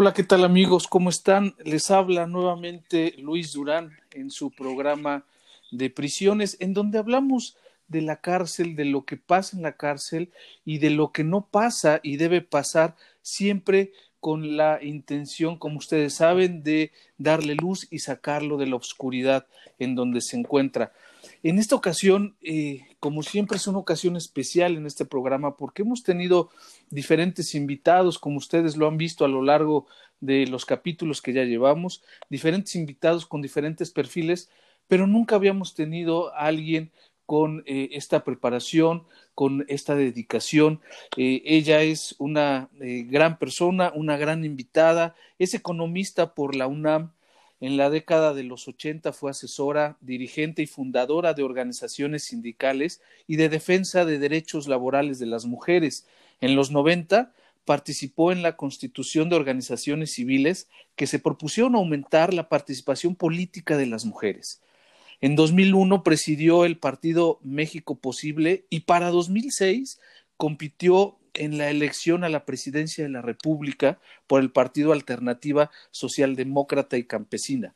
Hola, ¿qué tal amigos? ¿Cómo están? Les habla nuevamente Luis Durán en su programa de prisiones, en donde hablamos de la cárcel, de lo que pasa en la cárcel y de lo que no pasa y debe pasar siempre con la intención, como ustedes saben, de darle luz y sacarlo de la oscuridad en donde se encuentra. En esta ocasión, eh, como siempre, es una ocasión especial en este programa porque hemos tenido diferentes invitados, como ustedes lo han visto a lo largo de los capítulos que ya llevamos, diferentes invitados con diferentes perfiles, pero nunca habíamos tenido a alguien con eh, esta preparación, con esta dedicación. Eh, ella es una eh, gran persona, una gran invitada, es economista por la UNAM. En la década de los 80 fue asesora, dirigente y fundadora de organizaciones sindicales y de defensa de derechos laborales de las mujeres. En los 90 participó en la constitución de organizaciones civiles que se propusieron aumentar la participación política de las mujeres. En 2001 presidió el partido México Posible y para 2006 compitió en la elección a la presidencia de la República por el partido Alternativa Socialdemócrata y Campesina,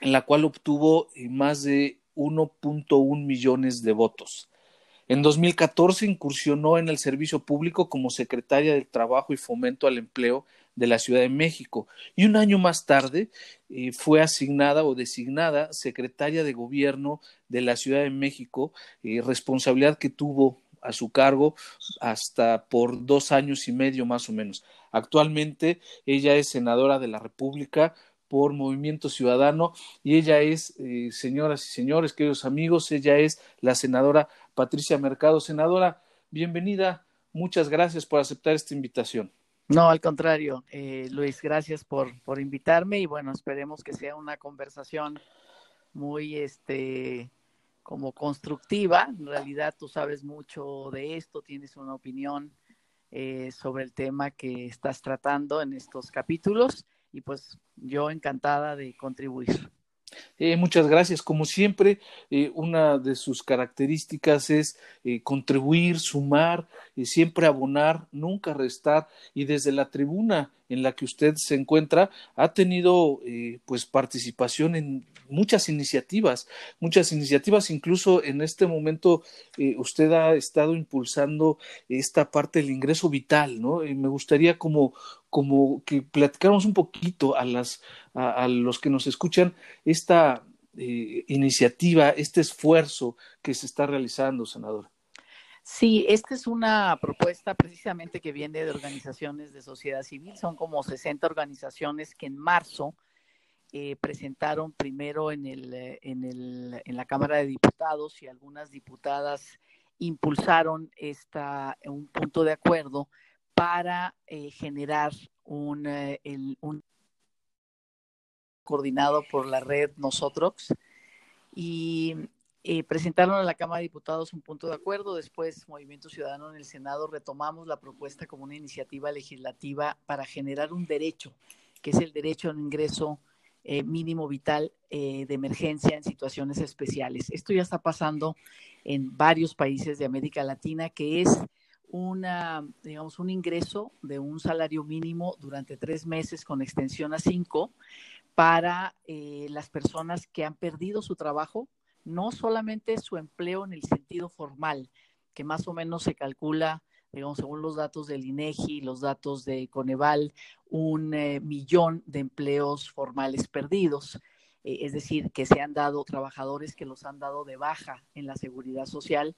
en la cual obtuvo eh, más de 1.1 millones de votos. En 2014 incursionó en el servicio público como secretaria del Trabajo y Fomento al Empleo de la Ciudad de México y un año más tarde eh, fue asignada o designada secretaria de Gobierno de la Ciudad de México, eh, responsabilidad que tuvo a su cargo hasta por dos años y medio más o menos. Actualmente ella es senadora de la República por Movimiento Ciudadano y ella es, eh, señoras y señores, queridos amigos, ella es la senadora Patricia Mercado. Senadora, bienvenida. Muchas gracias por aceptar esta invitación. No, al contrario, eh, Luis, gracias por, por invitarme y bueno, esperemos que sea una conversación muy, este, como constructiva. En realidad tú sabes mucho de esto, tienes una opinión eh, sobre el tema que estás tratando en estos capítulos y pues yo encantada de contribuir. Eh, muchas gracias. Como siempre, eh, una de sus características es eh, contribuir, sumar, siempre abonar, nunca restar. Y desde la tribuna en la que usted se encuentra, ha tenido pues participación en muchas iniciativas, muchas iniciativas. Incluso en este momento usted ha estado impulsando esta parte del ingreso vital, ¿no? Me gustaría como como que platicáramos un poquito a, las, a, los que nos escuchan esta eh, iniciativa, este esfuerzo que se está realizando, senador. Sí, esta es una propuesta precisamente que viene de organizaciones de sociedad civil. Son como 60 organizaciones que en marzo eh, presentaron primero en, el, en, el, en la Cámara de Diputados y algunas diputadas impulsaron esta, un punto de acuerdo para eh, generar un, eh, un, coordinado por la red Nosotros y eh, presentaron a la Cámara de Diputados un punto de acuerdo. Después, Movimiento Ciudadano en el Senado retomamos la propuesta como una iniciativa legislativa para generar un derecho, que es el derecho a un ingreso mínimo vital de emergencia en situaciones especiales. Esto ya está pasando en varios países de América Latina, que es una, digamos, un ingreso de un salario mínimo durante tres meses con extensión a cinco para eh, las personas que han perdido su trabajo, no solamente su empleo en el sentido formal, que más o menos se calcula, digamos, según los datos del INEGI, los datos de Coneval, un eh, millón de empleos formales perdidos. Eh, es decir, que se han dado trabajadores que los han dado de baja en la seguridad social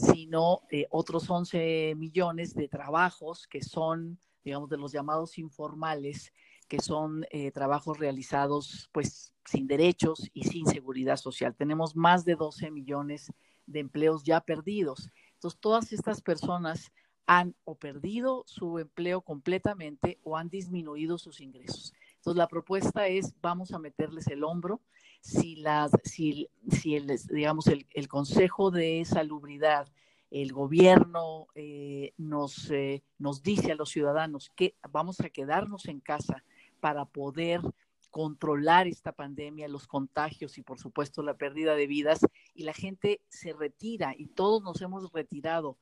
sino eh, otros 11 millones de trabajos que son, digamos, de los llamados informales, que son eh, trabajos realizados pues sin derechos y sin seguridad social. Tenemos más de 12 millones de empleos ya perdidos. Entonces, todas estas personas han o perdido su empleo completamente o han disminuido sus ingresos. Entonces, la propuesta es, vamos a meterles el hombro. Si, las, si, si el, digamos, el, el Consejo de Salubridad, el gobierno eh, nos, eh, nos dice a los ciudadanos que vamos a quedarnos en casa para poder controlar esta pandemia, los contagios y por supuesto la pérdida de vidas, y la gente se retira y todos nos hemos retirado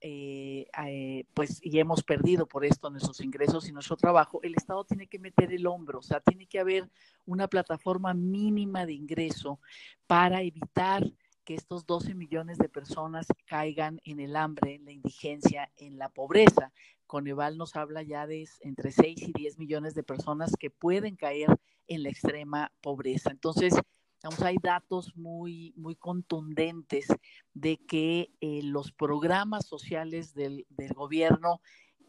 eh, eh, pues, y hemos perdido por esto nuestros ingresos y nuestro trabajo, el Estado tiene que meter el hombro, o sea, tiene que haber una plataforma mínima de ingreso para evitar que estos 12 millones de personas caigan en el hambre, en la indigencia, en la pobreza. Coneval nos habla ya de entre 6 y 10 millones de personas que pueden caer en la extrema pobreza. Entonces, hay datos muy, muy contundentes de que eh, los programas sociales del, del, gobierno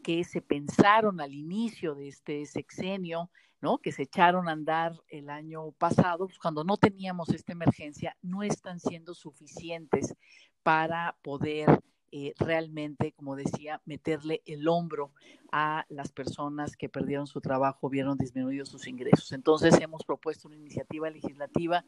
que se pensaron al inicio de este sexenio, ¿no? que se echaron a andar el año pasado, pues cuando no teníamos esta emergencia, no están siendo suficientes para poder eh, realmente, como decía, meterle el hombro a las personas que perdieron su trabajo, vieron disminuidos sus ingresos. Entonces hemos propuesto una iniciativa legislativa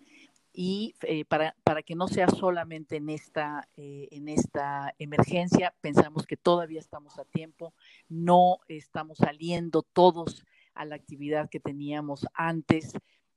y eh, para, para, que no sea solamente en esta, eh, en esta emergencia, pensamos que todavía estamos a tiempo, no estamos saliendo todos a la actividad que teníamos antes,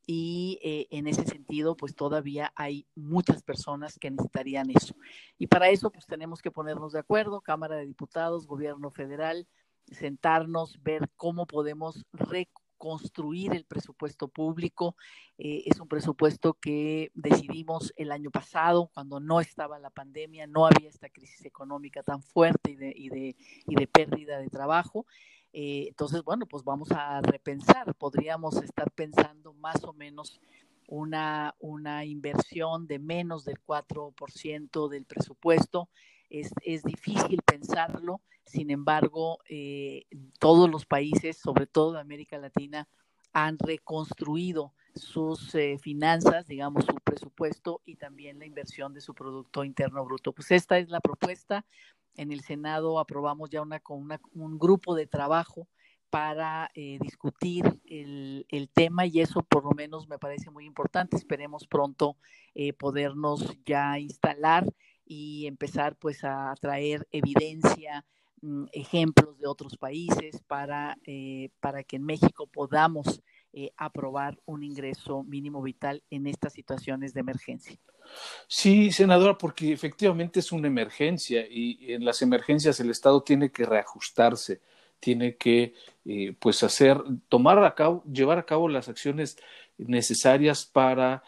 y eh, en ese sentido, pues todavía hay muchas personas que necesitarían eso. Y para eso, pues tenemos que ponernos de acuerdo, Cámara de Diputados, Gobierno Federal, sentarnos, ver cómo podemos reconstruir el presupuesto público. Eh, es un presupuesto que decidimos el año pasado, cuando no estaba la pandemia, no había esta crisis económica tan fuerte y de, y de, y de pérdida de trabajo. Eh, entonces, bueno, pues vamos a repensar. Podríamos estar pensando más o menos una, una inversión de menos del 4% del presupuesto. Es, es, difícil pensarlo, sin embargo, eh, todos los países, sobre todo de América Latina, han reconstruido sus eh, finanzas, digamos, su presupuesto y también la inversión de su Producto Interno Bruto. Pues esta es la propuesta en el Senado aprobamos ya una, una un grupo de trabajo para eh, discutir el, el, tema y eso por lo menos me parece muy importante. Esperemos pronto eh, podernos ya instalar y empezar pues a traer evidencia, ejemplos de otros países para, eh, para que en México podamos eh, aprobar un ingreso mínimo vital en estas situaciones de emergencia. Sí, senadora, porque efectivamente es una emergencia y en las emergencias el Estado tiene que reajustarse, tiene que eh, pues hacer, tomar a cabo, llevar a cabo las acciones necesarias para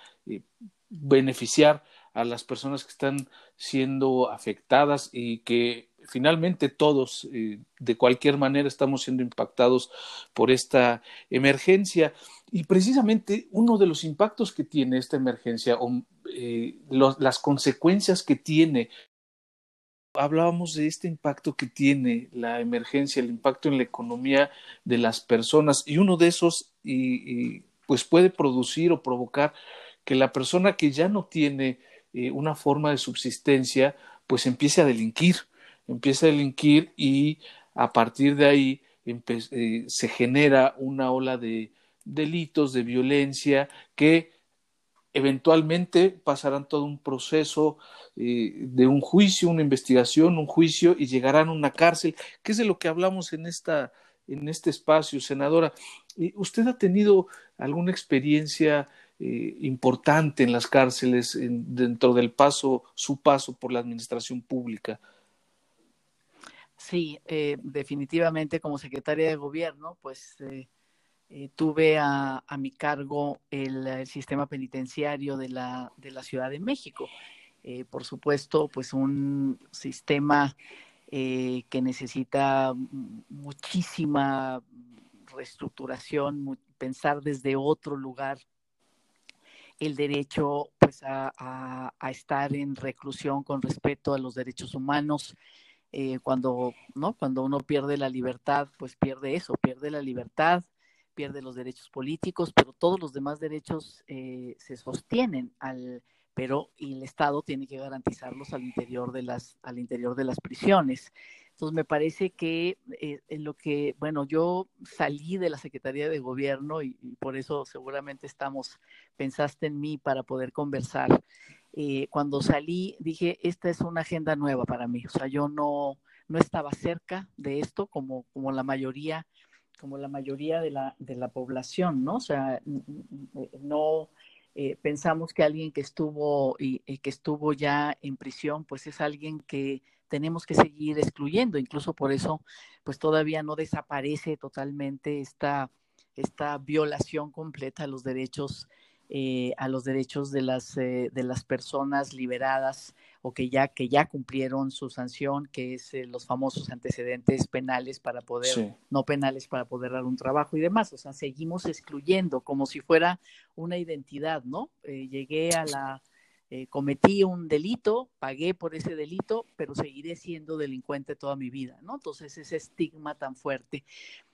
beneficiar a las personas que están siendo afectadas y que finalmente todos, eh, de cualquier manera, estamos siendo impactados por esta emergencia. Y precisamente uno de los impactos que tiene esta emergencia, o eh, las consecuencias que tiene, hablábamos de este impacto que tiene la emergencia, el impacto en la economía de las personas, y uno de esos, y, y pues puede producir o provocar que la persona que ya no tiene eh, una forma de subsistencia, pues empiece a delinquir empieza a delinquir y a partir de ahí eh, se genera una ola de delitos, de violencia que eventualmente pasarán todo un proceso eh, de un juicio, una investigación, un juicio y llegarán a una cárcel, que es de lo que hablamos en esta en este espacio, senadora. ¿Usted ha tenido alguna experiencia eh, importante en las cárceles dentro del paso, su paso por la administración pública? Sí, eh, definitivamente como secretaria de gobierno, pues eh, eh, tuve a, mi cargo el, sistema penitenciario de la, Ciudad de México. por supuesto, pues un sistema que necesita muchísima reestructuración, pensar desde otro lugar el derecho pues a, a, a estar en reclusión con respeto a los derechos humanos, eh, cuando, ¿no? cuando uno pierde la libertad, pues pierde eso, pierde la libertad, pierde los derechos políticos, pero todos los demás derechos eh, se sostienen al, pero el Estado tiene que garantizarlos al interior de las, al interior de las prisiones. Entonces, me parece que eh, en lo que, bueno, yo salí de la Secretaría de Gobierno y, por eso seguramente estamos, pensaste en mí para poder conversar. Eh, cuando salí, dije, esta es una agenda nueva para mí. O sea, yo no, no estaba cerca de esto como, como la mayoría como la mayoría de la, de la población, ¿no? O sea, no eh, pensamos que alguien que estuvo y que estuvo ya en prisión, pues es alguien que tenemos que seguir excluyendo. Incluso por eso, pues todavía no desaparece totalmente esta, esta violación completa a los derechos, eh, a los derechos de las, eh, de las personas liberadas o que ya, que ya cumplieron su sanción, que es eh, los famosos antecedentes penales para poder, no penales para poder dar un trabajo y demás. O sea, seguimos excluyendo como si fuera una identidad, ¿no? llegué a la eh, cometí un delito, pagué por ese delito, pero seguiré siendo delincuente toda mi vida, ¿no? Entonces, ese estigma tan fuerte.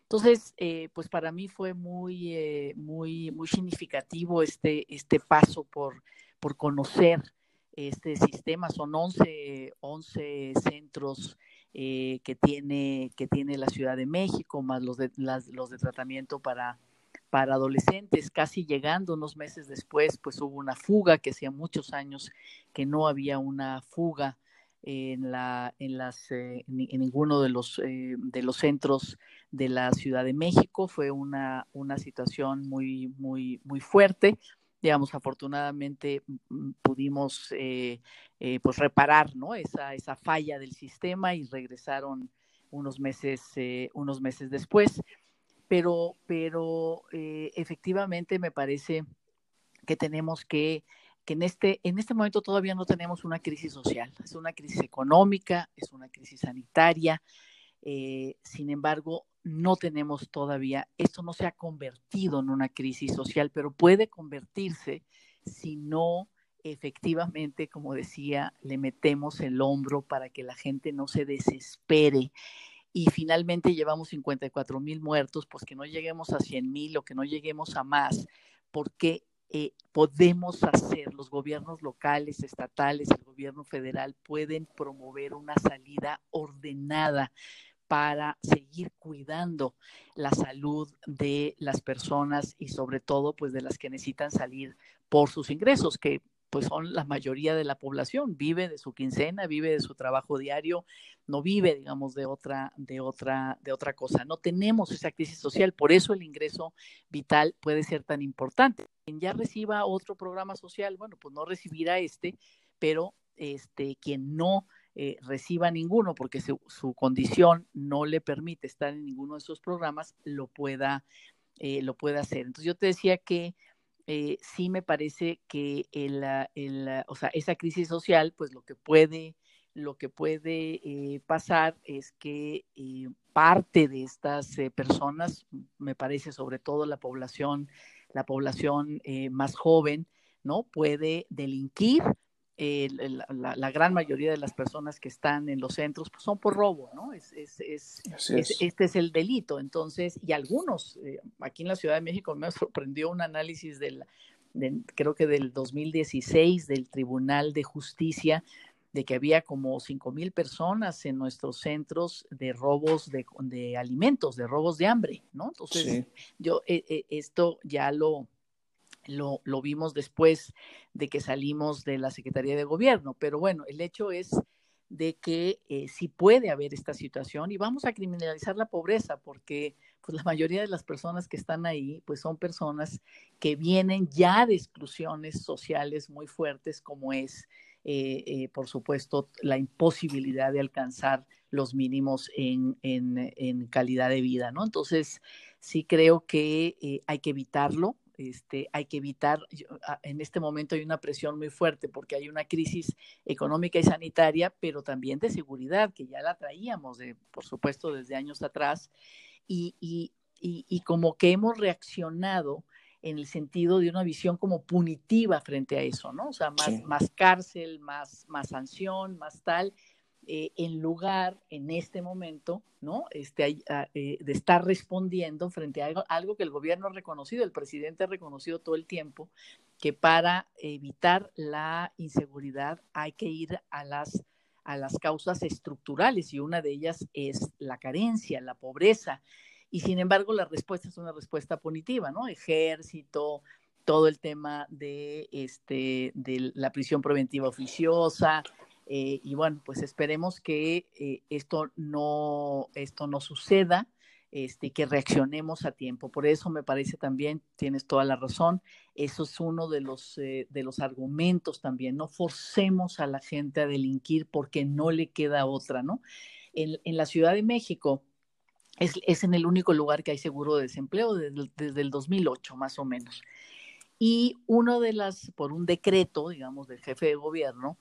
Entonces, eh, pues para mí fue muy, eh, muy, muy significativo este, este paso por, por conocer este sistema. Son 11, 11 centros que, tiene, que tiene la Ciudad de México, más los de, los de tratamiento para para adolescentes, casi llegando unos meses después, pues hubo una fuga, que hacía muchos años que no había una fuga en, la, en, las, eh, en, ninguno de los, eh, de los centros de la Ciudad de México. Fue una, una situación muy, muy, muy fuerte. Digamos, afortunadamente mm, pudimos eh, pues reparar ¿no? esa, esa falla del sistema y regresaron unos meses, unos meses después pero, pero eh, efectivamente me parece que tenemos que, que en este, en este momento todavía no tenemos una crisis social, es una crisis económica, es una crisis sanitaria, eh, sin embargo, no tenemos todavía, esto no se ha convertido en una crisis social, pero puede convertirse si no efectivamente, como decía, le metemos el hombro para que la gente no se desespere y finalmente llevamos 54 mil muertos, pues que no lleguemos a 100 mil o que no lleguemos a más, porque eh, podemos hacer, los gobiernos locales, estatales, el gobierno federal pueden promover una salida ordenada para seguir cuidando la salud de las personas y sobre todo pues de las que necesitan salir por sus ingresos, que pues son la mayoría de la población, vive de su quincena, vive de su trabajo diario, no vive, digamos, de otra, de otra, de otra cosa. No tenemos esa crisis social, por eso el ingreso vital puede ser tan importante. Quien ya reciba otro programa social, bueno, pues no recibirá este, pero este, quien no eh, reciba ninguno porque su, condición no le permite estar en ninguno de esos programas, lo pueda, eh, lo pueda hacer. Entonces yo te decía que eh, sí me parece que el, el, o sea, esa crisis social, pues lo que puede, lo que puede eh, pasar es que eh, parte de estas personas, me parece sobre todo la población, la población más joven, ¿no? Puede delinquir eh, la, gran mayoría de las personas que están en los centros pues, son por robo, ¿no? Es, es, es, este es el delito. Entonces, y algunos, eh, aquí en la Ciudad de México me sorprendió un análisis del, creo que del 2016 del Tribunal de Justicia, de que había como cinco mil personas en nuestros centros de robos de, de, alimentos, de robos de hambre, ¿no? Entonces, yo eh, esto ya lo lo, lo, vimos después de que salimos de la Secretaría de Gobierno, pero bueno, el hecho es de que eh, sí puede haber esta situación y vamos a criminalizar la pobreza porque pues la mayoría de las personas que están ahí pues son personas que vienen ya de exclusiones sociales muy fuertes como es eh, eh, por supuesto la imposibilidad de alcanzar los mínimos en, en, en calidad de vida, ¿no? Entonces sí creo que hay que evitarlo, este, hay que evitar, ah, en este momento hay una presión muy fuerte porque hay una crisis económica y sanitaria, pero también de seguridad, que ya la traíamos, de, por supuesto, desde años atrás, y, y, y, como que hemos reaccionado en el sentido de una visión como punitiva frente a eso, ¿no? O sea, más, más cárcel, más, más sanción, más tal, eh, en lugar en este momento, ¿no? Este, ah, eh, de estar respondiendo frente a algo, algo, que el gobierno ha reconocido, el presidente ha reconocido todo el tiempo, que para evitar la inseguridad hay que ir a las a las causas estructurales y una de ellas es la carencia, la pobreza. Y sin embargo, la respuesta es una respuesta punitiva, ¿no? Ejército, todo el tema de, este, de la prisión preventiva oficiosa. Eh, y bueno, pues esperemos que eh, esto, no, esto no suceda este, que reaccionemos a tiempo. Por eso me parece también, tienes toda la razón, eso es uno de los, eh, de los argumentos también, no forcemos a la gente a delinquir porque no le queda otra, ¿no? En, en la Ciudad de México es, es, en el único lugar que hay seguro de desempleo desde, desde el 2008, más o menos. Y uno de las, por un decreto, digamos, del jefe de gobierno,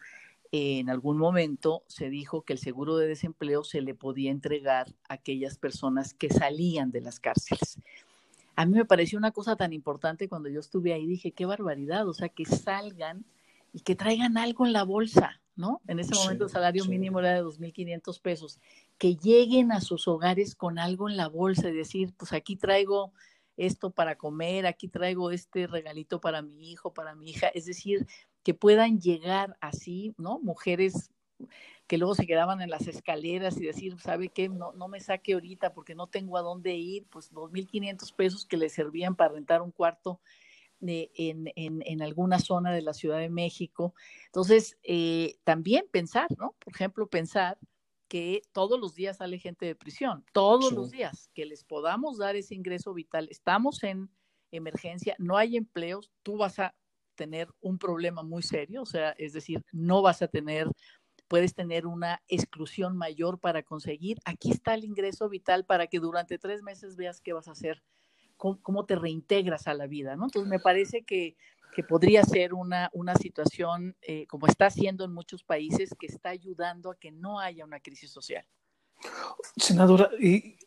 en algún momento se dijo que el seguro de desempleo se le podía entregar a aquellas personas que salían de las cárceles. A mí me pareció una cosa tan importante cuando yo estuve ahí, dije, qué barbaridad, o sea, que salgan y que traigan algo en la bolsa, ¿no? En ese momento el salario mínimo era de 2.500 pesos, que lleguen a sus hogares con algo en la bolsa y decir, pues aquí traigo esto para comer, aquí traigo este regalito para mi hijo, para mi hija, es decir, que puedan llegar así, ¿no? Mujeres que luego se quedaban en las escaleras y decir, ¿sabe qué? No, no me saque ahorita porque no tengo a dónde ir, pues 2.500 pesos que le servían para rentar un cuarto de, en, en, en, alguna zona de la Ciudad de México. Entonces, eh, también pensar, ¿no? Por ejemplo, pensar que todos los días sale gente de prisión, todos sí. los días, que les podamos dar ese ingreso vital. Estamos en emergencia, no hay empleos, tú vas a tener un problema muy serio, o sea, es decir, no vas a tener, puedes tener una exclusión mayor para conseguir. Aquí está el ingreso vital para que durante tres meses veas qué vas a hacer, cómo, cómo te reintegras a la vida, ¿no? Entonces, me parece que, que podría ser una, una situación, eh, como está haciendo en muchos países, que está ayudando a que no haya una crisis social. Senadora,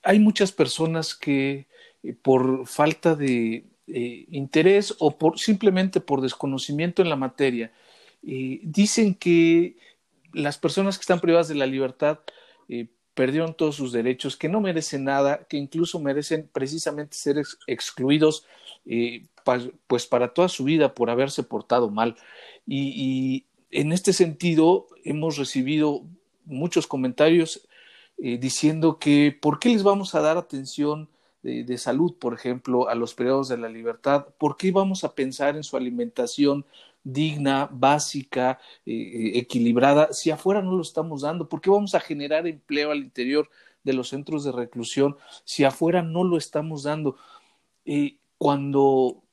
hay muchas personas que eh, por falta de eh, interés o por simplemente por desconocimiento en la materia. Dicen que las personas que están privadas de la libertad eh, perdieron todos sus derechos, que no merecen nada, que incluso merecen precisamente ser ex excluidos eh, pues para toda su vida por haberse portado mal. Y, y en este sentido hemos recibido muchos comentarios diciendo que por qué les vamos a dar atención de, salud, por ejemplo, a los periodos de la libertad? ¿Por qué vamos a pensar en su alimentación digna, básica, eh, equilibrada, si afuera no lo estamos dando? ¿Por qué vamos a generar empleo al interior de los centros de reclusión si afuera no lo estamos dando? Eh, cuando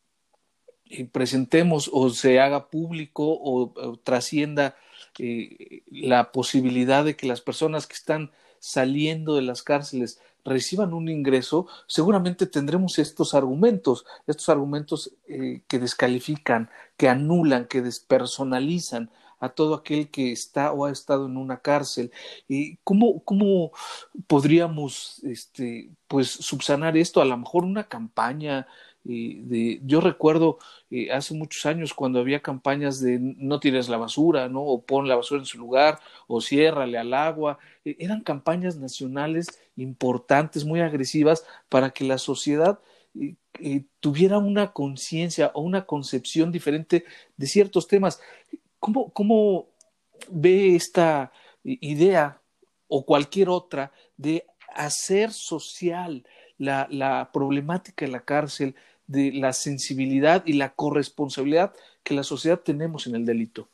eh, presentemos o se haga público o, trascienda eh, la posibilidad de que las personas que están saliendo de las cárceles reciban un ingreso, seguramente tendremos estos argumentos, estos argumentos eh, que descalifican, que anulan, que despersonalizan a todo aquel que está o ha estado en una cárcel. ¿Y cómo, cómo podríamos este, pues, subsanar esto? A lo mejor una campaña, eh, de, yo recuerdo eh, hace muchos años cuando había campañas de no tires la basura, ¿no? O pon la basura en su lugar, o ciérrale al agua. Eh, eran campañas nacionales importantes, muy agresivas, para que la sociedad eh, tuviera una conciencia o una concepción diferente de ciertos temas. ¿Cómo, cómo ve esta idea o cualquier otra de hacer social la, la problemática de la cárcel, de la sensibilidad y la corresponsabilidad que la sociedad tenemos en el delito?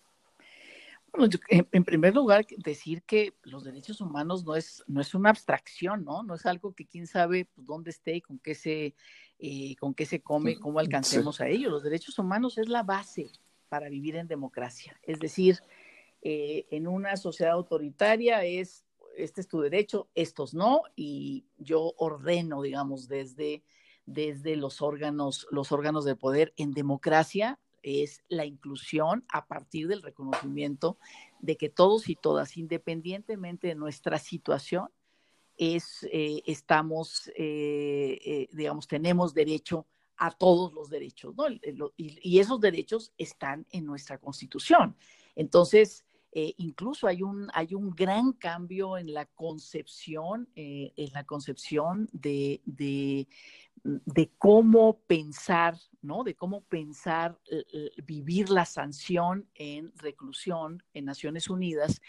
Bueno, yo, en, primer lugar, decir que los derechos humanos no es, no es una abstracción, ¿no? No es algo que quién sabe pues, dónde esté y con qué se, eh, con qué se come, cómo alcancemos sí. a ello. Los derechos humanos es la base para vivir en democracia. Es decir, eh, en una sociedad autoritaria es, este es tu derecho, estos no, y yo ordeno, digamos, desde desde los órganos, los órganos de poder en democracia es la inclusión a partir del reconocimiento de que todos y todas, independientemente de nuestra situación, es, eh, estamos, eh, eh, digamos, tenemos derecho a todos los derechos, ¿no? Y, y, esos derechos están en nuestra constitución. Entonces, eh, incluso hay un, hay un gran cambio en la concepción, eh, en la concepción de, de, cómo pensar, ¿no? De cómo pensar vivir la sanción en reclusión en Naciones Unidas,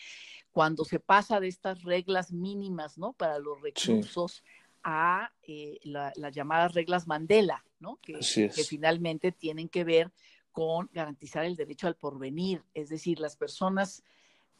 cuando se pasa de estas reglas mínimas, ¿no? Para los reclusos a eh, las llamadas reglas Mandela, ¿no? Que, que finalmente tienen que ver con garantizar el derecho al porvenir, es decir, las personas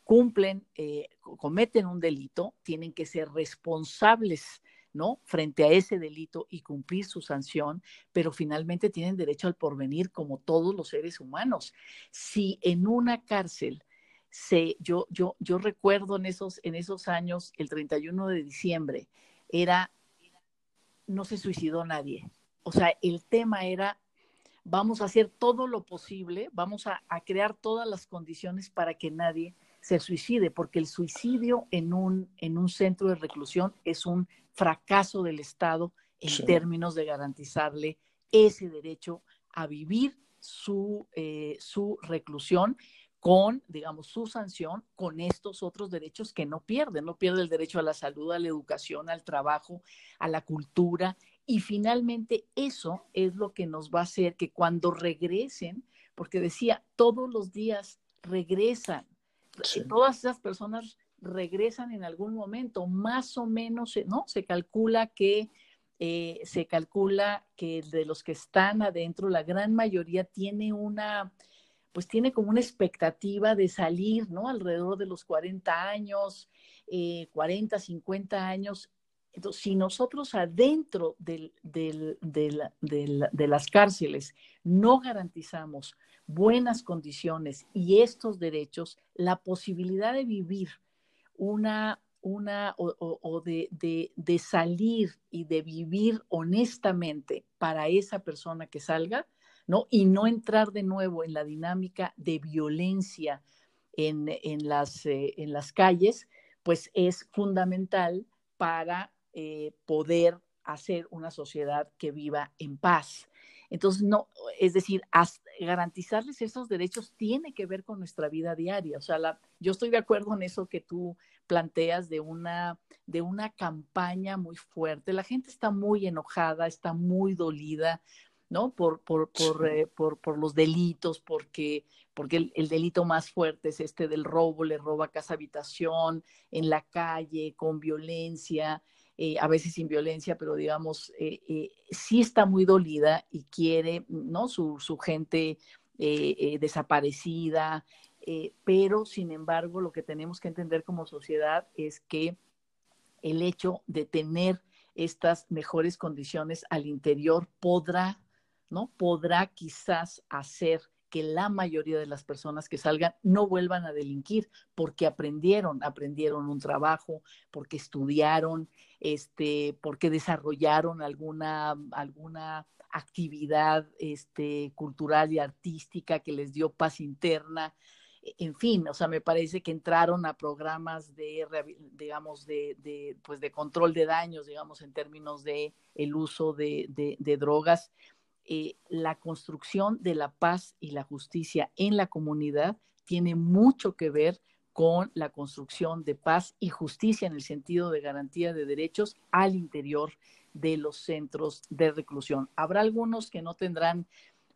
cumplen, eh, cometen un delito, tienen que ser responsables, ¿no? Frente a ese delito y cumplir su sanción, pero finalmente tienen derecho al porvenir como todos los seres humanos. Si en una cárcel se, yo, yo, yo recuerdo en esos, en esos años, el 31 de diciembre, era, no se suicidó nadie. O sea, el tema era vamos a hacer todo lo posible, vamos a, crear todas las condiciones para que nadie se suicide, porque el suicidio en un, en un centro de reclusión es un fracaso del Estado en términos de garantizarle ese derecho a vivir su, eh, su reclusión con, digamos, su sanción, con estos otros derechos que no pierden. No pierde el derecho a la salud, a la educación, al trabajo, a la cultura y finalmente eso es lo que nos va a hacer que cuando regresen, porque decía, todos los días regresan, todas esas personas regresan en algún momento, más o menos, ¿no? Se calcula que eh, se calcula que de los que están adentro, la gran mayoría tiene una, pues tiene como una expectativa de salir, ¿no? Alrededor de los 40 años, 40, eh, 50 años, entonces, si nosotros adentro de las cárceles no garantizamos buenas condiciones y estos derechos, la posibilidad de vivir una, una o, de, de, salir y de vivir honestamente para esa persona que salga, ¿no? Y no entrar de nuevo en la dinámica de violencia en, en, las, eh, en las calles, pues es fundamental para eh, poder hacer una sociedad que viva en paz. Entonces, no, es decir, garantizarles esos derechos tiene que ver con nuestra vida diaria. O sea, la, yo estoy de acuerdo en eso que tú planteas de una, de una campaña muy fuerte. La gente está muy enojada, está muy dolida, ¿no? Por, por, por, eh, por, por los delitos, porque, porque el, el, delito más fuerte es este del robo, le roba casa habitación, en la calle, con violencia. Eh, a veces sin violencia, pero digamos, eh, eh, sí está muy dolida y quiere, ¿no? Su, su gente desaparecida, pero sin embargo, lo que tenemos que entender como sociedad es que el hecho de tener estas mejores condiciones al interior podrá, ¿no? Podrá quizás hacer que la mayoría de las personas que salgan no vuelvan a delinquir porque aprendieron, aprendieron un trabajo, porque estudiaron, este, porque desarrollaron alguna, alguna actividad este, cultural y artística que les dio paz interna. E, en fin, o sea, me parece que entraron a programas de, digamos, de, de, pues de control de daños, digamos, en términos de el uso de, de drogas eh, la construcción de la paz y la justicia en la comunidad tiene mucho que ver con la construcción de paz y justicia en el sentido de garantía de derechos al interior de los centros de reclusión. Habrá algunos que no tendrán,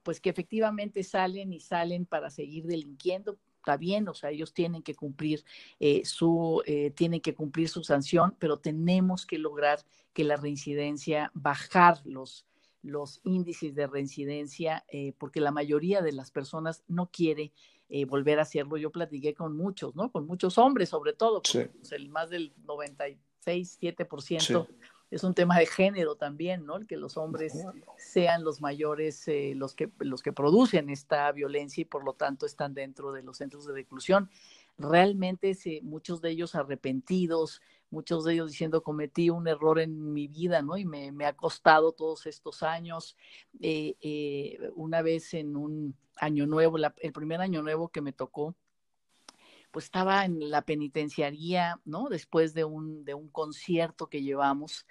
pues que efectivamente salen y salen para seguir delinquiendo, está bien, o sea, ellos tienen que cumplir eh, su, eh, tienen que cumplir su sanción, pero tenemos que lograr que la reincidencia, bajar los, los índices de reincidencia, eh, porque la mayoría de las personas no quiere eh, volver a hacerlo. Yo platiqué con muchos, ¿no? Con muchos hombres, sobre todo, porque pues, el más del 96, 7% es un tema de género también, ¿no? El que los hombres sean los mayores, eh, los, que, los que producen esta violencia y por lo tanto están dentro de los centros de reclusión. Realmente muchos de ellos arrepentidos, muchos de ellos diciendo cometí un error en mi vida, ¿no? Y me, ha costado todos estos años. Eh, eh, una vez en un año nuevo, el primer año nuevo que me tocó, pues estaba en la penitenciaría, ¿no? Después de un, de un concierto que llevamos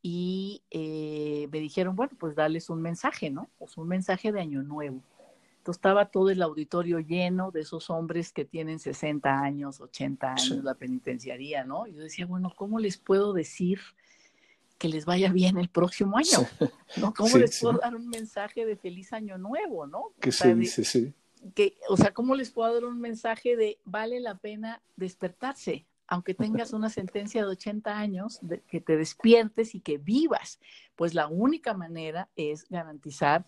y eh, me dijeron, bueno, pues darles un mensaje, ¿no? Pues un mensaje de año nuevo. Entonces estaba todo el auditorio lleno de esos hombres que tienen 60 años, 80 años, la penitenciaría, ¿no? Y yo decía, bueno, ¿cómo les puedo decir que les vaya bien el próximo año? ¿No? ¿Cómo les puedo dar un mensaje de feliz año nuevo, ¿no? Que se dice, sí. Que, o sea, ¿cómo les puedo dar un mensaje de vale la pena despertarse? aunque tengas una sentencia de 80 años, que te despiertes y que vivas, pues la única manera es garantizar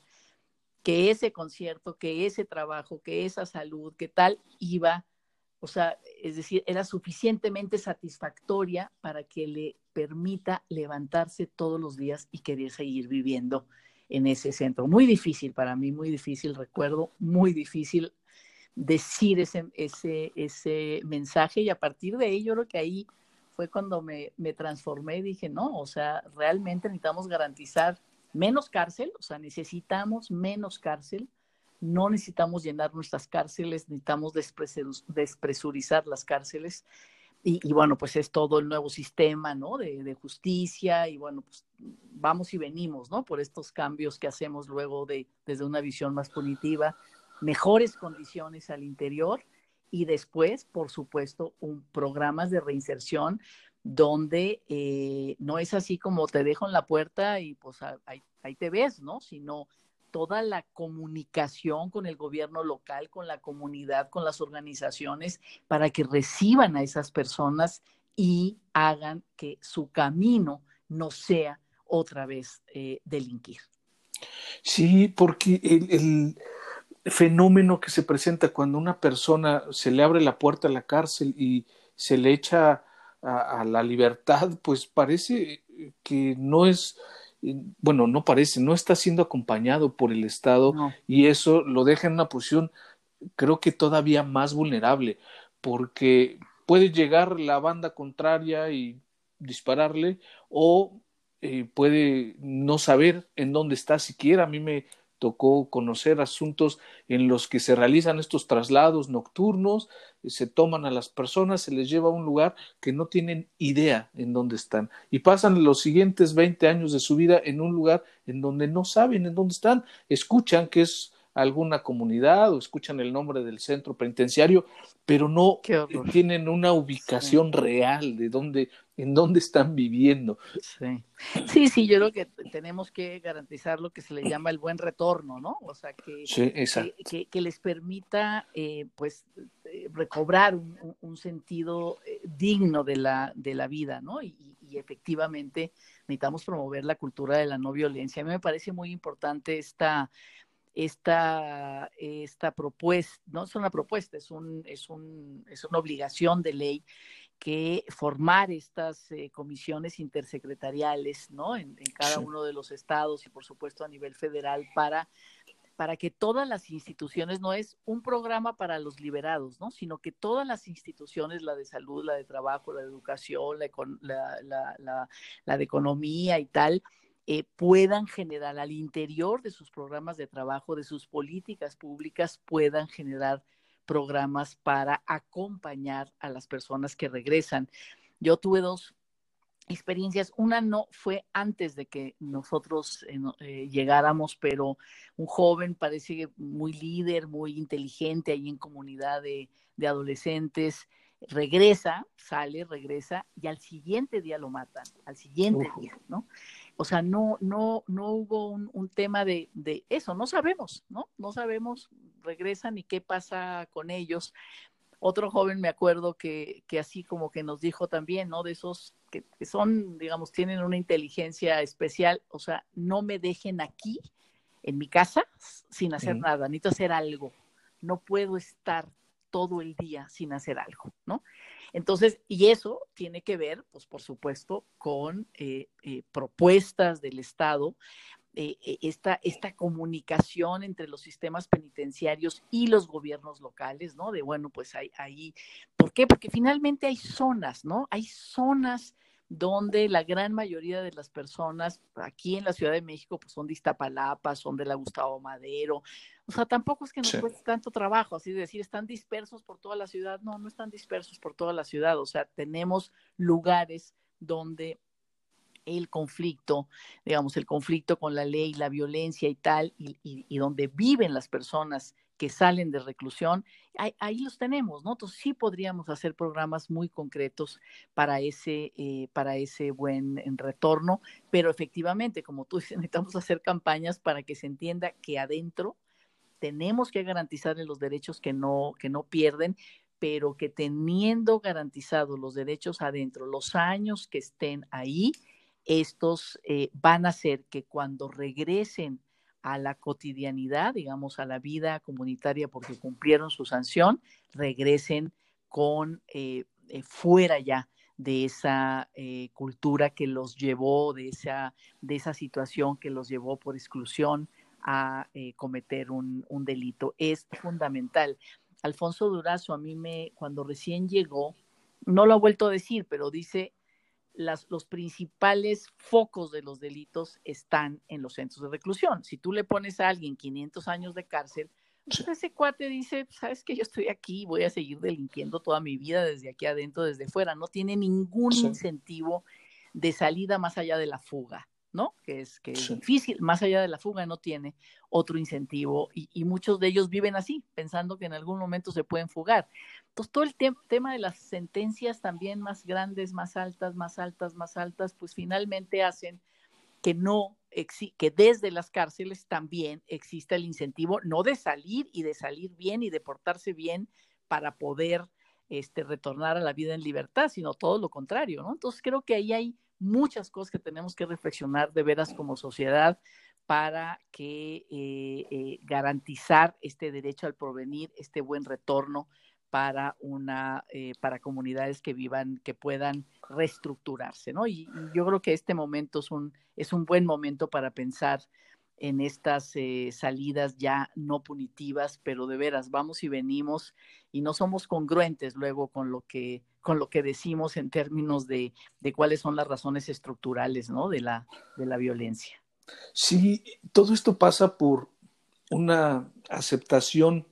que ese concierto, que ese trabajo, que esa salud, que tal iba, o sea, es decir, era suficientemente satisfactoria para que le permita levantarse todos los días y querer seguir viviendo en ese centro. Muy difícil para mí, muy difícil, recuerdo, muy difícil decir ese, ese, ese mensaje y a partir de yo creo que ahí fue cuando me, me transformé y dije, no, o sea, realmente necesitamos garantizar menos cárcel, o sea, necesitamos menos cárcel, no necesitamos llenar nuestras cárceles, necesitamos despresurizar las cárceles. Y, bueno, pues es todo el nuevo sistema, ¿no? De, de, justicia y bueno, pues vamos y venimos, ¿no? Por estos cambios que hacemos luego de, desde una visión más punitiva, mejores condiciones al interior y después, por supuesto, un, programas de reinserción donde eh, no es así como te dejo en la puerta y pues ahí, te ves, ¿no? Sino toda la comunicación con el gobierno local, con la comunidad, con las organizaciones, para que reciban a esas personas y hagan que su camino no sea otra vez eh, delinquir. Sí, porque el fenómeno que se presenta cuando una persona se le abre la puerta a la cárcel y se le echa a, a la libertad, pues parece que no es, bueno, no parece, no está siendo acompañado por el Estado No. y eso lo deja en una posición creo que todavía más vulnerable, porque puede llegar la banda contraria y dispararle o eh, puede no saber en dónde está siquiera. A mí me tocó conocer asuntos en los que se realizan estos traslados nocturnos, se toman a las personas, se les lleva a un lugar que no tienen idea en dónde están. Y pasan los siguientes 20 años de su vida en un lugar en donde no saben en dónde están, escuchan que es alguna comunidad o escuchan el nombre del centro penitenciario, pero no tienen una ubicación sí. real de dónde, en dónde están viviendo. Sí. sí, sí, yo creo que tenemos que garantizar lo que se le llama el buen retorno, ¿no? O sea, que, sí, que, que, que, les permita, eh, pues, eh, recobrar un, un sentido eh, digno de la, de la vida, ¿no? Y, y, efectivamente necesitamos promover la cultura de la no violencia. A mí me parece muy importante esta esta, esta propuesta, no es una propuesta, es, un, es, un, es una obligación de ley que formar estas eh, comisiones intersecretariales ¿no? en, en cada sí. uno de los estados y por supuesto a nivel federal para, para que todas las instituciones, no es un programa para los liberados, ¿no? sino que todas las instituciones, la de salud, la de trabajo, la de educación, la, la, la, la de economía y tal, eh, puedan generar al interior de sus programas de trabajo, de sus políticas públicas, puedan generar programas para acompañar a las personas que regresan. Yo tuve dos experiencias. Una no fue antes de que nosotros eh, eh, llegáramos, pero un joven parece muy líder, muy inteligente ahí en comunidad de, de adolescentes regresa, sale, regresa y al siguiente día lo matan, al siguiente día, ¿no? O sea, no, no, no hubo un, un tema de, de, eso, no sabemos, ¿no? No sabemos, regresan y qué pasa con ellos. Otro joven me acuerdo que, que así como que nos dijo también, ¿no? De esos que, que son, digamos, tienen una inteligencia especial, o sea, no me dejen aquí, en mi casa, sin hacer nada, necesito hacer algo, no puedo estar todo el día sin hacer algo, ¿no? Entonces, y eso tiene que ver, pues por supuesto, con eh, eh, propuestas del Estado, eh, esta, esta comunicación entre los sistemas penitenciarios y los gobiernos locales, ¿no? De, bueno, pues ahí, ahí, ¿por qué? Porque finalmente hay zonas, ¿no? Hay zonas donde la gran mayoría de las personas aquí en la Ciudad de México pues son de Iztapalapa, son de la Gustavo Madero. O sea, tampoco es que nos sí. cueste tanto trabajo, así de decir, están dispersos por toda la ciudad. No, no están dispersos por toda la ciudad. O sea, tenemos lugares donde el conflicto, digamos, el conflicto con la ley, la violencia y tal, y, donde viven las personas que salen de reclusión, ahí, los tenemos, ¿no? Entonces sí podríamos hacer programas muy concretos para ese, eh, para ese buen retorno, pero efectivamente, como tú dices, necesitamos hacer campañas para que se entienda que adentro tenemos que garantizarle los derechos que no, que no pierden, pero que teniendo garantizados los derechos adentro, los años que estén ahí, estos eh, van a hacer que cuando regresen a la cotidianidad, digamos, a la vida comunitaria porque cumplieron su sanción, regresen con eh, eh, fuera ya de esa cultura que los llevó, de esa, de esa situación que los llevó por exclusión a cometer un, un delito. Es fundamental. Alfonso Durazo a mí me, cuando recién llegó, no lo ha vuelto a decir, pero dice, las, los principales focos de los delitos están en los centros de reclusión. Si tú le pones a alguien 500 años de cárcel, pues ese cuate dice, sabes que yo estoy aquí, voy a seguir delinquiendo toda mi vida desde aquí adentro, desde fuera. No tiene ningún incentivo de salida más allá de la fuga. ¿No? Que es, que es difícil, más allá de la fuga no tiene otro incentivo y, muchos de ellos viven así, pensando que en algún momento se pueden fugar. Entonces, todo el tema de las sentencias también más grandes, más altas, más altas, más altas, pues finalmente hacen que no, que desde las cárceles también exista el incentivo, no de salir y de salir bien y de portarse bien para poder este, retornar a la vida en libertad, sino todo lo contrario, ¿no? Entonces creo que ahí hay muchas cosas que tenemos que reflexionar de veras como sociedad para que eh, eh, garantizar este derecho al provenir, este buen retorno para una eh, para comunidades que vivan que puedan reestructurarse no y, yo creo que este momento es un es un buen momento para pensar en estas salidas ya no punitivas pero de veras vamos y venimos y no somos congruentes luego con lo que con lo que decimos en términos de, cuáles son las razones estructurales ¿no? de, la, de la violencia. Sí, todo esto pasa por una aceptación,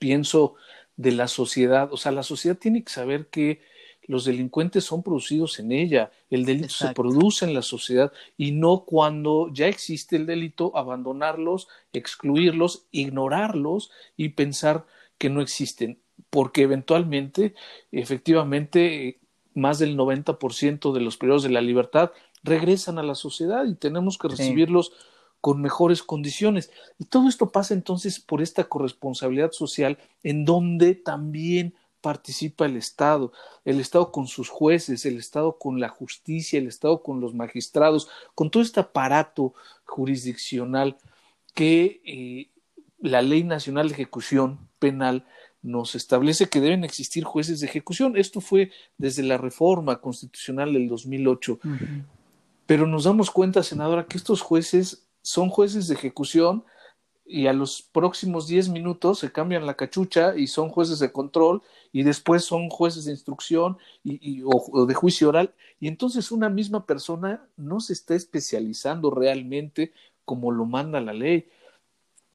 pienso, de la sociedad. O sea, la sociedad tiene que saber que los delincuentes son producidos en ella, el delito se produce en la sociedad y no cuando ya existe el delito, abandonarlos, excluirlos, ignorarlos y pensar que no existen. Porque eventualmente, efectivamente, más del 90% de los periodos de la libertad regresan a la sociedad y tenemos que recibirlos con mejores condiciones. Y todo esto pasa entonces por esta corresponsabilidad social en donde también participa el Estado, el Estado con sus jueces, el Estado con la justicia, el Estado con los magistrados, con todo este aparato jurisdiccional que eh, la Ley Nacional de Ejecución Penal nos establece que deben existir jueces de ejecución. Esto fue desde la reforma constitucional del 2008. Pero nos damos cuenta, senadora, que estos jueces son jueces de ejecución y a los próximos 10 minutos se cambian la cachucha y son jueces de control y después son jueces de instrucción y, o, de juicio oral. Y entonces una misma persona no se está especializando realmente como lo manda la ley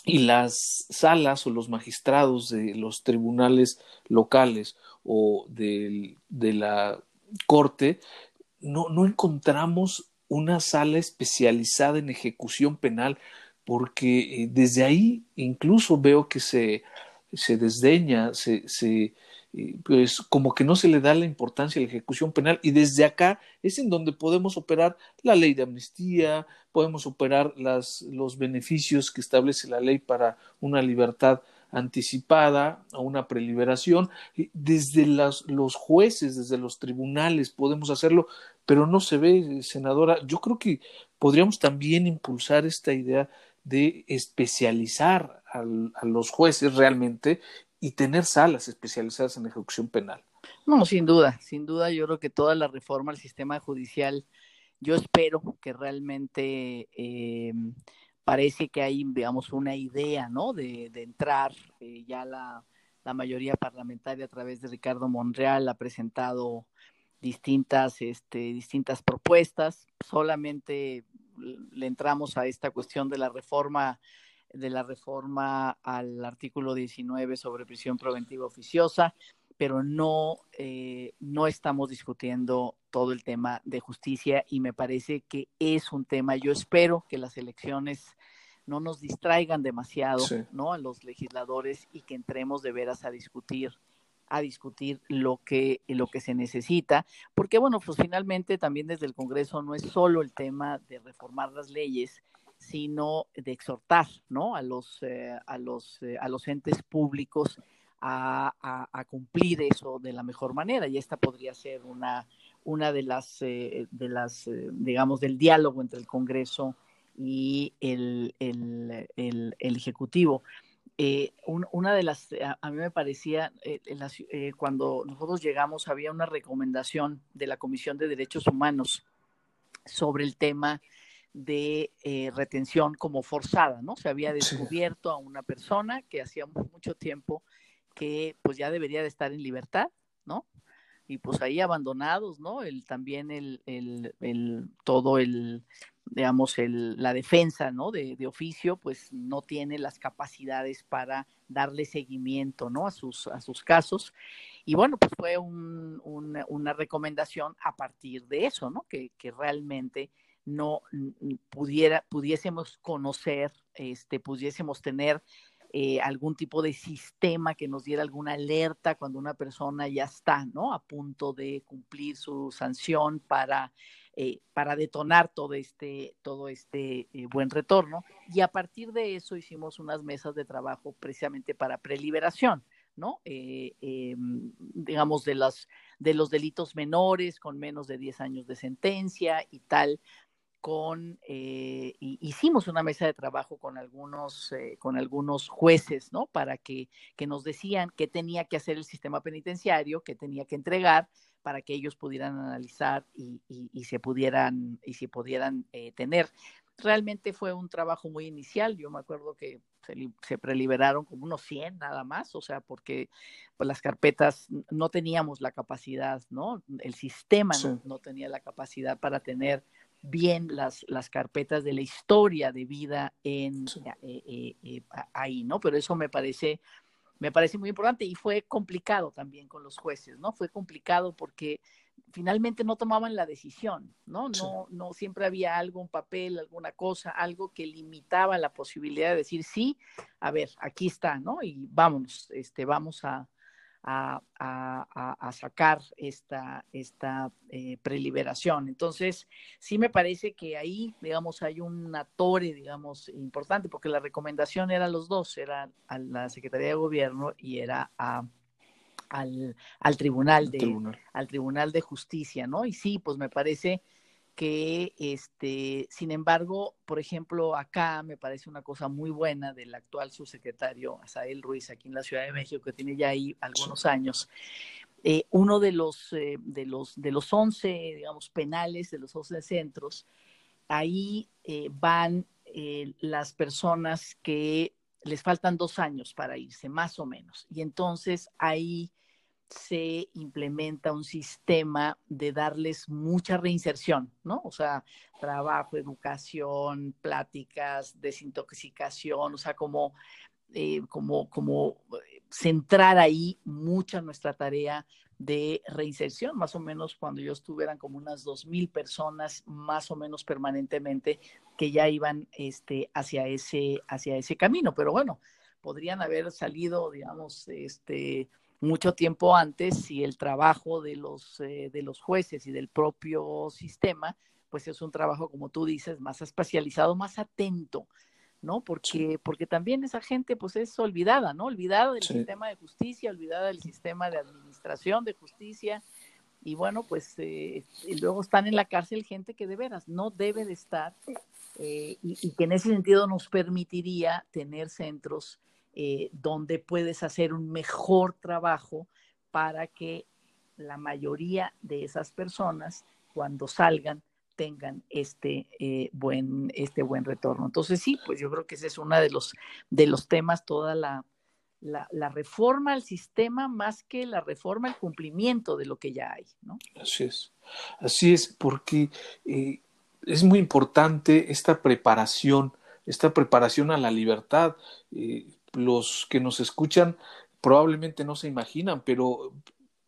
y las salas o los magistrados de los tribunales locales o de, de la corte, no, no encontramos una sala especializada en ejecución penal, porque eh, desde ahí incluso veo que se, se desdeña, se, se, pues como que no se le da la importancia a la ejecución penal y desde acá es en donde podemos operar la ley de amnistía, podemos operar las, los beneficios que establece la ley para una libertad anticipada o una preliberación. Desde las, los jueces, desde los tribunales podemos hacerlo, pero no se ve, senadora. Yo creo que podríamos también impulsar esta idea de especializar a los jueces realmente y tener salas especializadas en ejecución penal. No, sin duda, sin duda yo creo que toda la reforma al sistema judicial, yo espero que realmente eh, parece que hay, digamos, una idea, ¿no? De, entrar, eh, ya la, la, mayoría parlamentaria a través de Ricardo Monreal ha presentado distintas, este, distintas propuestas, solamente le entramos a esta cuestión de la reforma de la reforma al artículo 19 sobre prisión preventiva oficiosa, pero no, no estamos discutiendo todo el tema de justicia y me parece que es un tema. Yo espero que las elecciones no nos distraigan demasiado, ¿no? A los legisladores y que entremos de veras a discutir a discutir lo que, lo que se necesita, porque bueno, pues finalmente también desde el Congreso no es solo el tema de reformar las leyes, sino de exhortar, ¿no? A los, eh, a los, eh, a los entes públicos a, cumplir eso de la mejor manera, y esta podría ser una, una de las, eh, de las digamos, del diálogo entre el Congreso y el, el, el, Ejecutivo. Eh, una de las, a, mí me parecía, eh, eh, cuando nosotros llegamos había una recomendación de la Comisión de Derechos Humanos sobre el tema de retención como forzada, ¿no? Se había descubierto a una persona que hacía mucho tiempo que pues ya debería de estar en libertad, ¿no? Y pues ahí abandonados, ¿no? El, también el, el, todo el, digamos, el, la defensa ¿no? de, oficio, pues no tiene las capacidades para darle seguimiento ¿no? a, sus, a sus casos. Y bueno, pues fue un, una recomendación a partir de eso, ¿no? Que, que realmente no pudiera, pudiésemos conocer, este, pudiésemos tener eh, algún tipo de sistema que nos diera alguna alerta cuando una persona ya está, ¿no? A punto de cumplir su sanción para eh, para detonar todo este, todo este eh, buen retorno. Y a partir de eso hicimos unas mesas de trabajo precisamente para preliberación. ¿no? Eh, digamos, de, las, de los delitos menores con menos de 10 años de sentencia y tal, con, hicimos una mesa de trabajo con algunos, con algunos jueces, ¿no? Para que, que nos decían qué tenía que hacer el sistema penitenciario, qué tenía que entregar, para que ellos pudieran analizar y, y, se pudieran, y se pudieran eh, tener. Realmente fue un trabajo muy inicial. Yo me acuerdo que se, preliberaron como unos 100 nada más, o sea, porque pues, las carpetas no teníamos la capacidad, ¿no? El sistema no, tenía la capacidad para tener bien las, las carpetas de la historia de vida en, eh, eh, ahí, ¿no? Pero eso me parece me parece muy importante y fue complicado también con los jueces, ¿no? Fue complicado porque finalmente no tomaban la decisión, ¿no? No, no siempre había algo, un papel, alguna cosa, algo que limitaba la posibilidad de decir sí, a ver, aquí está, ¿no? Y vámonos, este, vamos a, a, a, sacar esta, esta eh, preliberación. Entonces, sí me parece que ahí, digamos, hay un torre, digamos, importante, porque la recomendación era los dos, era a la Secretaría de Gobierno y era a, al, al, tribunal de, al Tribunal de Justicia, ¿no? Y sí, pues me parece que este, sin embargo, por ejemplo, acá me parece una cosa muy buena del actual subsecretario Asael Ruiz aquí en la Ciudad de México, que tiene ya ahí algunos años. Eh, uno de los, eh, de, los, de los 11, digamos, penales, de los 11 centros, ahí eh, van las personas que les faltan dos años para irse, más o menos. Y entonces ahí se implementa un sistema de darles mucha reinserción, ¿no? O sea, trabajo, educación, pláticas, desintoxicación, o sea, como, eh, como, como eh, centrar ahí mucha nuestra tarea de reinserción, más o menos cuando yo estuve eran como unas dos mil personas más o menos permanentemente que ya iban este, hacia, ese, hacia ese camino, pero bueno, podrían haber salido, digamos, este, mucho tiempo antes si el trabajo de los, eh, de los jueces y del propio sistema, pues es un trabajo, como tú dices, más especializado, más atento, ¿no? Porque, porque también esa gente pues es olvidada, ¿no? Olvidada del sistema de justicia, olvidada del sistema de administración de justicia. Y bueno, pues eh, y luego están en la cárcel gente que de veras no debe de estar eh, y, y, que en ese sentido nos permitiría tener centros eh, donde puedes hacer un mejor trabajo para que la mayoría de esas personas, cuando salgan, tengan este eh, buen este buen retorno. Entonces sí, pues yo creo que ese es uno de los de los temas, toda la, la, reforma al sistema más que la reforma al cumplimiento de lo que ya hay, ¿no? Así es, así es, porque eh, es muy importante esta preparación, esta preparación a la libertad los que nos escuchan probablemente no se imaginan, pero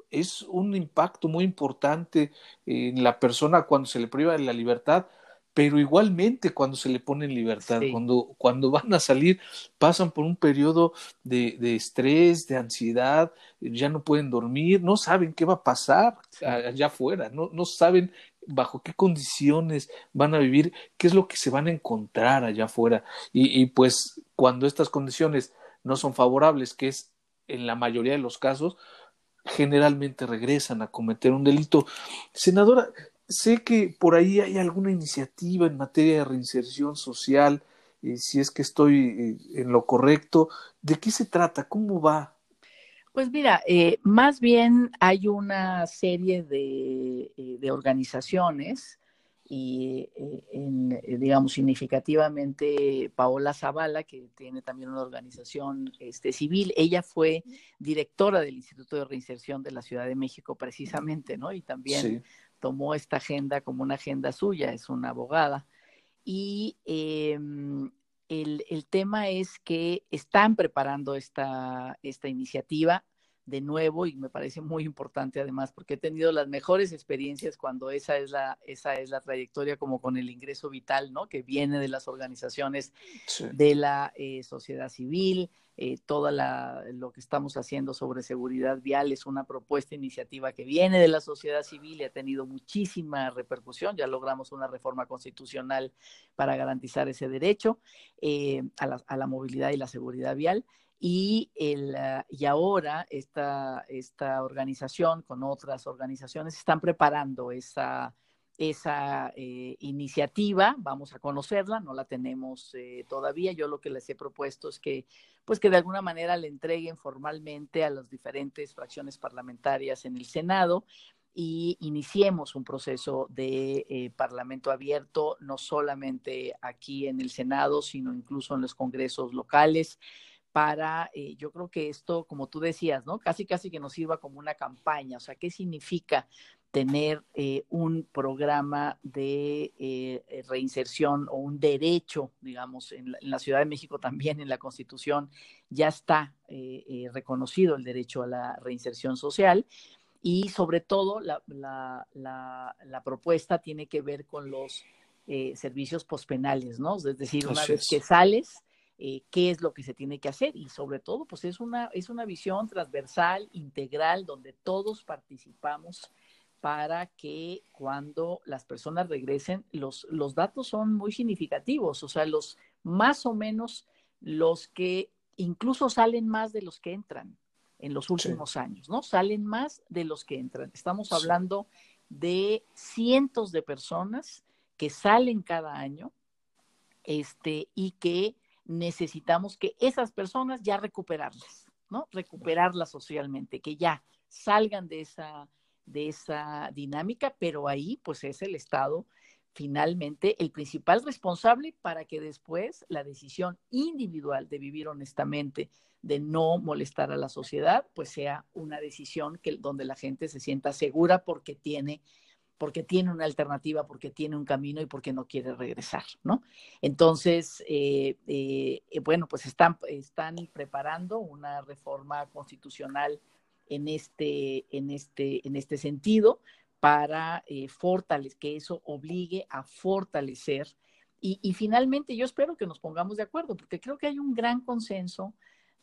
es un impacto muy importante en la persona cuando se le priva de la libertad, pero igualmente cuando se le pone en libertad, cuando, cuando van a salir, pasan por un periodo de, de, estrés, de ansiedad, ya no pueden dormir, no saben qué va a pasar allá afuera, no, no saben bajo qué condiciones van a vivir, qué es lo que se van a encontrar allá afuera. Y, pues cuando estas condiciones no son favorables, que es en la mayoría de los casos, generalmente regresan a cometer un delito. Senadora, sé que por ahí hay alguna iniciativa en materia de reinserción social, eh, si es que estoy eh, en lo correcto. ¿De qué se trata? ¿Cómo va? Pues mira, eh, más bien hay una serie de, de organizaciones y en, digamos significativamente Paola Zavala, que tiene también una organización este, civil, ella fue directora del Instituto de Reinserción de la Ciudad de México precisamente, ¿no? Y también tomó esta agenda como una agenda suya, es una abogada. Y em, el, el, tema es que están preparando esta, esta iniciativa de nuevo y me parece muy importante además porque he tenido las mejores experiencias cuando esa es la esa es la trayectoria como con el ingreso vital no que viene de las organizaciones de la eh, sociedad civil eh, toda la, lo que estamos haciendo sobre seguridad vial es una propuesta iniciativa que viene de la sociedad civil y ha tenido muchísima repercusión. Ya logramos una reforma constitucional para garantizar ese derecho eh, a, la, a, la, movilidad y la seguridad vial. Y, el, uh, y ahora esta, esta organización con otras organizaciones están preparando esa, esa eh, iniciativa, vamos a conocerla, no la tenemos eh, todavía. Yo lo que les he propuesto es que, pues que de alguna manera le entreguen formalmente a las diferentes fracciones parlamentarias en el Senado y iniciemos un proceso de eh, parlamento abierto, no solamente aquí en el Senado, sino incluso en los congresos locales para, yo creo que esto, como tú decías, ¿no? Casi, casi que nos sirva como una campaña, o sea, ¿qué significa tener eh, un programa de eh, reinserción o un derecho, digamos, en la, Ciudad de México también, en la Constitución, ya está reconocido el derecho a la reinserción social. Y sobre todo la, la, la propuesta tiene que ver con los servicios pospenales, ¿no? Es decir, una vez que sales, eh, qué es lo que se tiene que hacer y sobre todo pues es una, es una visión transversal, integral, donde todos participamos para que cuando las personas regresen, los, los datos son muy significativos, o sea, los más o menos los que incluso salen más de los que entran en los últimos años, ¿no? Salen más de los que entran. Estamos hablando de cientos de personas que salen cada año este, y que necesitamos que esas personas ya recuperarlas, ¿no? Recuperarlas socialmente, que ya salgan de esa, de esa dinámica, pero ahí pues es el Estado finalmente el principal responsable para que después la decisión individual de vivir honestamente, de no molestar a la sociedad, pues sea una decisión que, donde la gente se sienta segura porque tiene porque tiene una alternativa, porque tiene un camino y porque no quiere regresar, ¿no? Entonces, eh, eh, bueno, pues están, están preparando una reforma constitucional en este, en este, en este sentido para eh, fortalecer, que eso obligue a fortalecer. Y, y finalmente yo espero que nos pongamos de acuerdo, porque creo que hay un gran consenso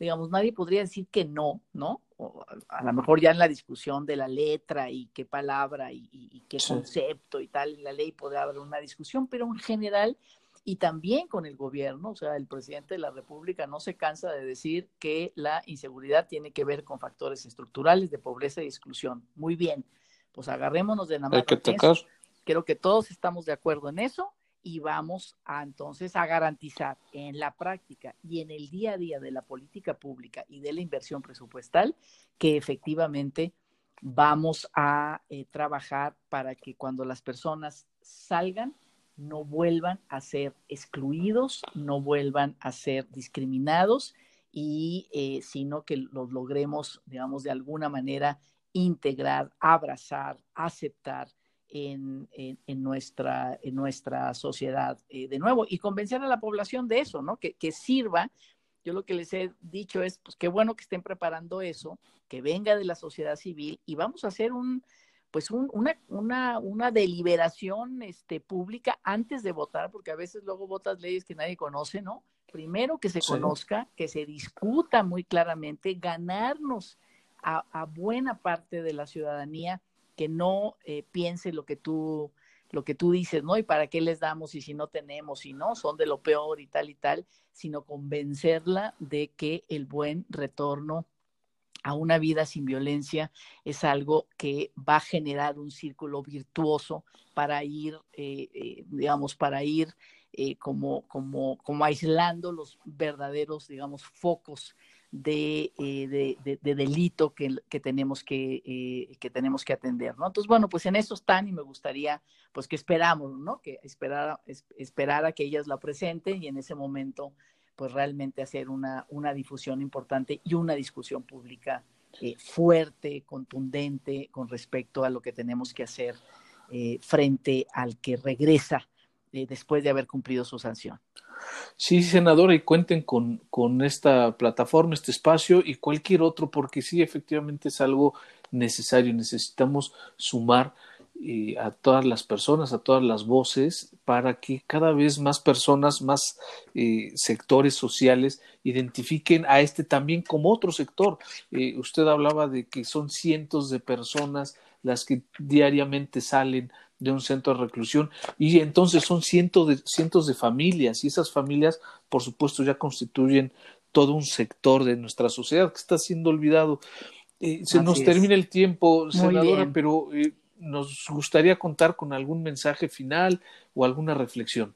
digamos, nadie podría decir que no, ¿no? O a lo mejor ya en la discusión de la letra y qué palabra y, qué concepto y tal, en la ley podría haber una discusión, pero en general y también con el gobierno, o sea, el presidente de la República no se cansa de decir que la inseguridad tiene que ver con factores estructurales de pobreza y exclusión. Muy bien, pues agarrémonos de la mano. Creo que todos estamos de acuerdo en eso y vamos a entonces a garantizar en la práctica y en el día a día de la política pública y de la inversión presupuestal que efectivamente vamos a eh, trabajar para que cuando las personas salgan no vuelvan a ser excluidos, no vuelvan a ser discriminados y eh, sino que los logremos, digamos, de alguna manera integrar, abrazar, aceptar en, en, nuestra, en nuestra sociedad eh, de nuevo y convencer a la población de eso, ¿no? Que, que, sirva yo lo que les he dicho es, pues qué bueno que estén preparando eso, que venga de la sociedad civil y vamos a hacer un, pues una, una, una, deliberación este, pública antes de votar, porque a veces luego votas leyes que nadie conoce, ¿no? Primero que se conozca, que se discuta muy claramente, ganarnos a, buena parte de la ciudadanía que no eh, piense lo que tú lo que tú dices, ¿no? ¿Y para qué les damos y si no tenemos, y no, son de lo peor y tal y tal, sino convencerla de que el buen retorno a una vida sin violencia es algo que va a generar un círculo virtuoso para ir, eh, eh, digamos, para ir eh, como, como, como aislando los verdaderos, digamos, focos de, de, delito que, que tenemos que, que tenemos que atender, ¿no? Entonces, bueno, pues en eso están y me gustaría, pues que esperamos, ¿no? Que esperara, esperar a que ellas la presenten y en ese momento pues realmente hacer una, una difusión importante y una discusión pública eh, fuerte, contundente con respecto a lo que tenemos que hacer eh, frente al que regresa eh, después de haber cumplido su sanción. Sí, senadora, y cuenten con, con esta plataforma, este espacio y cualquier otro, porque sí, efectivamente es algo necesario. Necesitamos sumar a todas las personas, a todas las voces, para que cada vez más personas, más eh, sectores sociales identifiquen a este también como otro sector. Eh, usted hablaba de que son cientos de personas las que diariamente salen de un centro de reclusión y entonces son cientos de, cientos de familias y esas familias, por supuesto, ya constituyen todo un sector de nuestra sociedad que está siendo olvidado. Eh, se nos termina el tiempo, senadora, pero nos gustaría contar con algún mensaje final o alguna reflexión.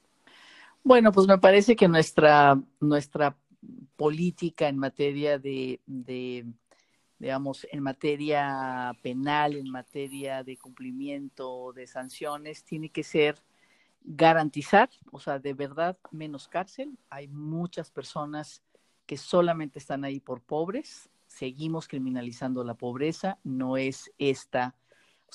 Bueno, pues me parece que nuestra, nuestra política en materia de, de, digamos, en materia penal, en materia de cumplimiento de sanciones, tiene que ser garantizar, o sea, de verdad, menos cárcel. Hay muchas personas que solamente están ahí por pobres. Seguimos criminalizando la pobreza. No es esta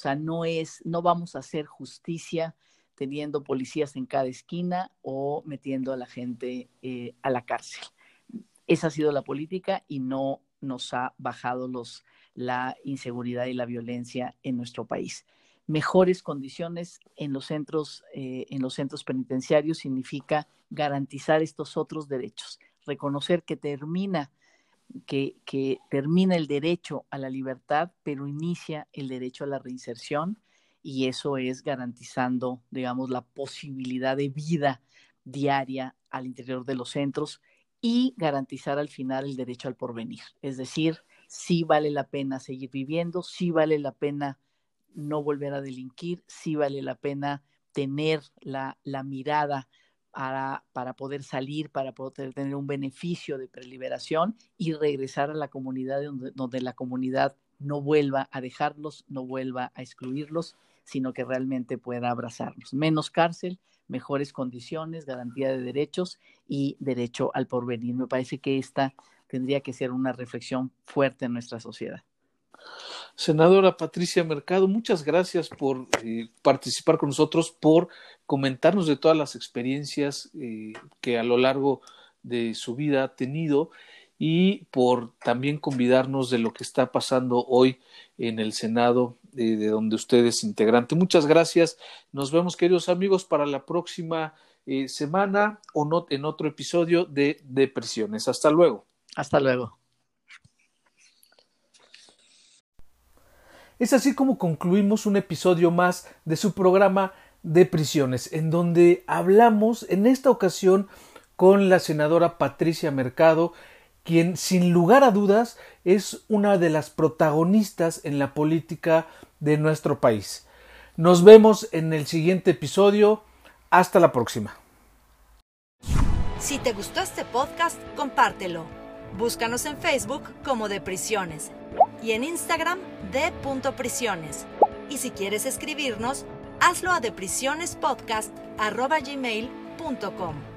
o sea, no es, no vamos a hacer justicia teniendo policías en cada esquina o metiendo a la gente eh, a la cárcel. Esa ha sido la política y no nos ha bajado los, la inseguridad y la violencia en nuestro país. Mejores condiciones en los centros, eh, en los centros penitenciarios significa garantizar estos otros derechos, reconocer que termina que, termina el derecho a la libertad, pero inicia el derecho a la reinserción y eso es garantizando, digamos, la posibilidad de vida diaria al interior de los centros y garantizar al final el derecho al porvenir. Es decir, sí vale la pena seguir viviendo, sí vale la pena no volver a delinquir, sí vale la pena tener la, la mirada para, para poder salir, para poder tener un beneficio de preliberación y regresar a la comunidad donde, donde la comunidad no vuelva a dejarlos, no vuelva a excluirlos, sino que realmente pueda abrazarlos. Menos cárcel, mejores condiciones, garantía de derechos y derecho al porvenir. Me parece que esta tendría que ser una reflexión fuerte en nuestra sociedad. Senadora Patricia Mercado, muchas gracias por eh, participar con nosotros, por comentarnos de todas las experiencias eh, que a lo largo de su vida ha tenido y por también convidarnos de lo que está pasando hoy en el Senado, eh, de donde usted es integrante. Muchas gracias. Nos vemos, queridos amigos, para la próxima semana o no, en otro episodio de Depresiones. Hasta luego. Hasta luego. Es así como concluimos un episodio más de su programa de prisiones, en donde hablamos en esta ocasión con la senadora Patricia Mercado, quien sin lugar a dudas es una de las protagonistas en la política de nuestro país. Nos vemos en el siguiente episodio. Hasta la próxima. Si te gustó este podcast, compártelo. Búscanos en Facebook como de prisiones y en Instagram de punto prisiones. Y si quieres escribirnos, hazlo a deprisionespodcast.gmail.com.